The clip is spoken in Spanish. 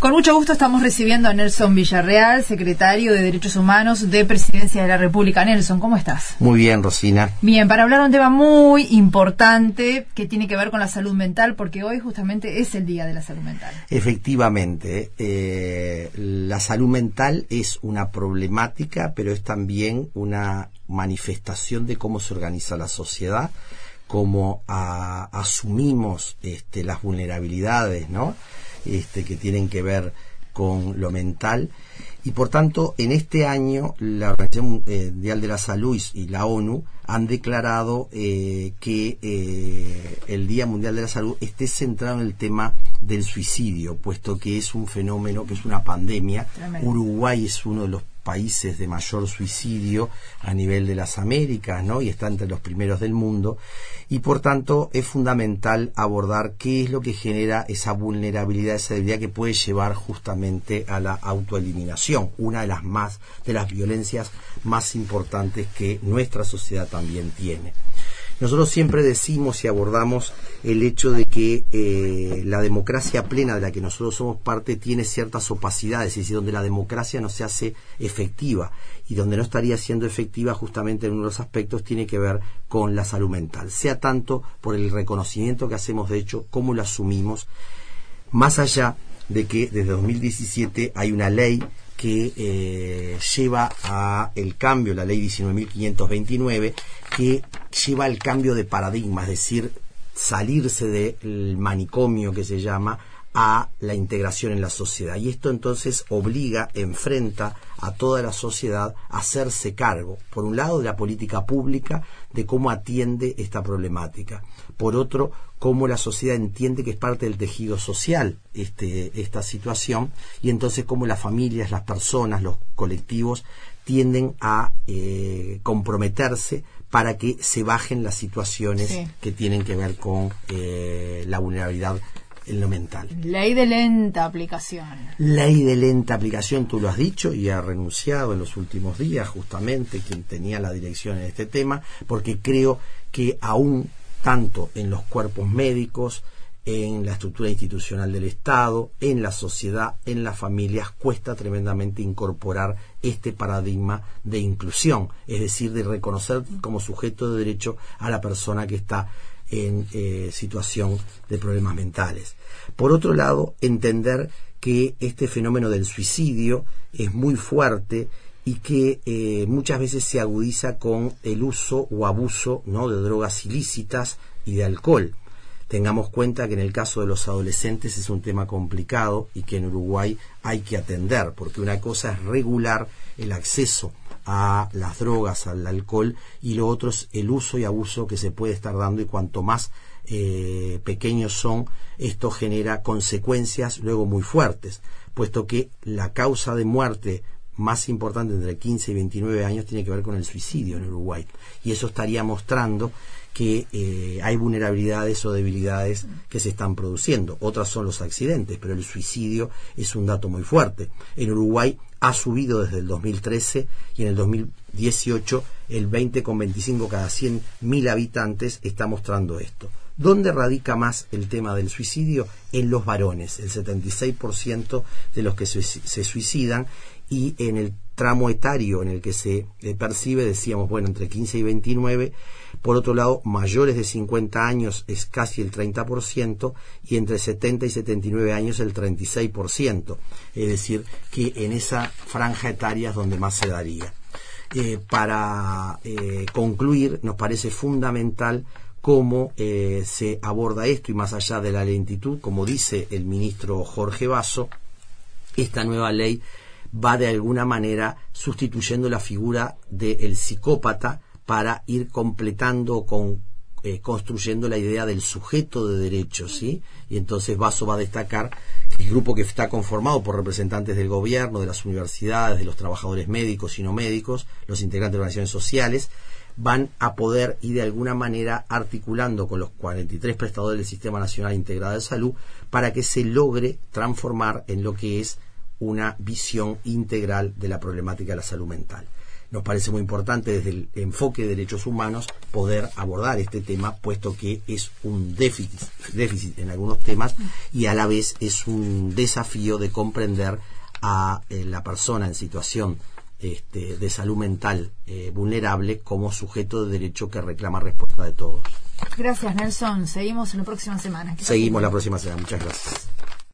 Con mucho gusto estamos recibiendo a Nelson Villarreal, secretario de Derechos Humanos de Presidencia de la República. Nelson, ¿cómo estás? Muy bien, Rosina. Bien, para hablar de un tema muy importante que tiene que ver con la salud mental, porque hoy justamente es el Día de la Salud Mental. Efectivamente, eh, la salud mental es una problemática, pero es también una manifestación de cómo se organiza la sociedad, cómo asumimos este, las vulnerabilidades, ¿no? Este, que tienen que ver con lo mental. Y por tanto, en este año, la Organización eh, Mundial de la Salud y la ONU han declarado eh, que eh, el Día Mundial de la Salud esté centrado en el tema del suicidio, puesto que es un fenómeno, que es una pandemia. Uruguay es uno de los países de mayor suicidio a nivel de las Américas, ¿no? Y está entre los primeros del mundo. Y por tanto es fundamental abordar qué es lo que genera esa vulnerabilidad, esa debilidad que puede llevar justamente a la autoeliminación, una de las más, de las violencias más importantes que nuestra sociedad también tiene. Nosotros siempre decimos y abordamos el hecho de que eh, la democracia plena de la que nosotros somos parte tiene ciertas opacidades, es decir, donde la democracia no se hace efectiva y donde no estaría siendo efectiva justamente en uno de los aspectos tiene que ver con la salud mental, sea tanto por el reconocimiento que hacemos de hecho, como lo asumimos, más allá de que desde 2017 hay una ley que eh, lleva a el cambio, la ley 19.529, que lleva al cambio de paradigma, es decir, salirse del manicomio que se llama a la integración en la sociedad. Y esto entonces obliga, enfrenta a toda la sociedad a hacerse cargo, por un lado, de la política pública, de cómo atiende esta problemática. Por otro, cómo la sociedad entiende que es parte del tejido social este, esta situación y entonces cómo las familias, las personas, los colectivos tienden a eh, comprometerse para que se bajen las situaciones que tienen que ver con eh, la vulnerabilidad en lo mental. Ley de lenta aplicación. Ley de lenta aplicación, tú lo has dicho y ha renunciado en los últimos días justamente quien tenía la dirección en este tema, porque creo que aún tanto en los cuerpos médicos, en la estructura institucional del Estado, en la sociedad, en las familias, cuesta tremendamente incorporar este paradigma de inclusión, es decir, de reconocer como sujeto de derecho a la persona que está en eh, situación de problemas mentales. Por otro lado, entender que este fenómeno del suicidio es muy fuerte y que eh, muchas veces se agudiza con el uso o abuso ¿no? de drogas ilícitas y de alcohol. Tengamos cuenta que en el caso de los adolescentes es un tema complicado y que en Uruguay hay que atender, porque una cosa es regular el acceso a las drogas, al alcohol, y lo otro es el uso y abuso que se puede estar dando y cuanto más eh, pequeños son, esto genera consecuencias luego muy fuertes, puesto que la causa de muerte más importante entre 15 y 29 años tiene que ver con el suicidio en Uruguay. Y eso estaría mostrando que eh, hay vulnerabilidades o debilidades que se están produciendo. Otras son los accidentes, pero el suicidio es un dato muy fuerte. En Uruguay ha subido desde el 2013 y en el 2018 el 20,25 cada 100.000 habitantes está mostrando esto. ¿Dónde radica más el tema del suicidio? En los varones, el 76% de los que se, suicidan y en el tramo etario en el que se eh, percibe, decíamos, bueno, entre 15 y 29, por otro lado, mayores de 50 años es casi el 30% y entre 70 y 79 años el 36%. Es decir, que en esa franja etaria es donde más se daría. Eh, para eh, concluir, nos parece fundamental cómo eh, se aborda esto y más allá de la lentitud, como dice el ministro Jorge Basso, esta nueva ley va de alguna manera sustituyendo la figura del psicópata para ir completando con eh, construyendo la idea del sujeto de derechos, ¿sí? Y entonces Basso va a destacar que el grupo que está conformado por representantes del gobierno, de las universidades, de los trabajadores médicos y no médicos, los integrantes de organizaciones sociales, van a poder ir de alguna manera articulando con los 43 prestadores del Sistema Nacional Integrado de Salud para que se logre transformar en lo que es una visión integral de la problemática de la salud mental. Nos parece muy importante desde el enfoque de derechos humanos poder abordar este tema, puesto que es un déficit, déficit en algunos temas y a la vez es un desafío de comprender a eh, la persona en situación este, de salud mental eh, vulnerable como sujeto de derecho que reclama respuesta de todos. Gracias, Nelson. Seguimos en la próxima semana. Seguimos la próxima semana. Muchas gracias.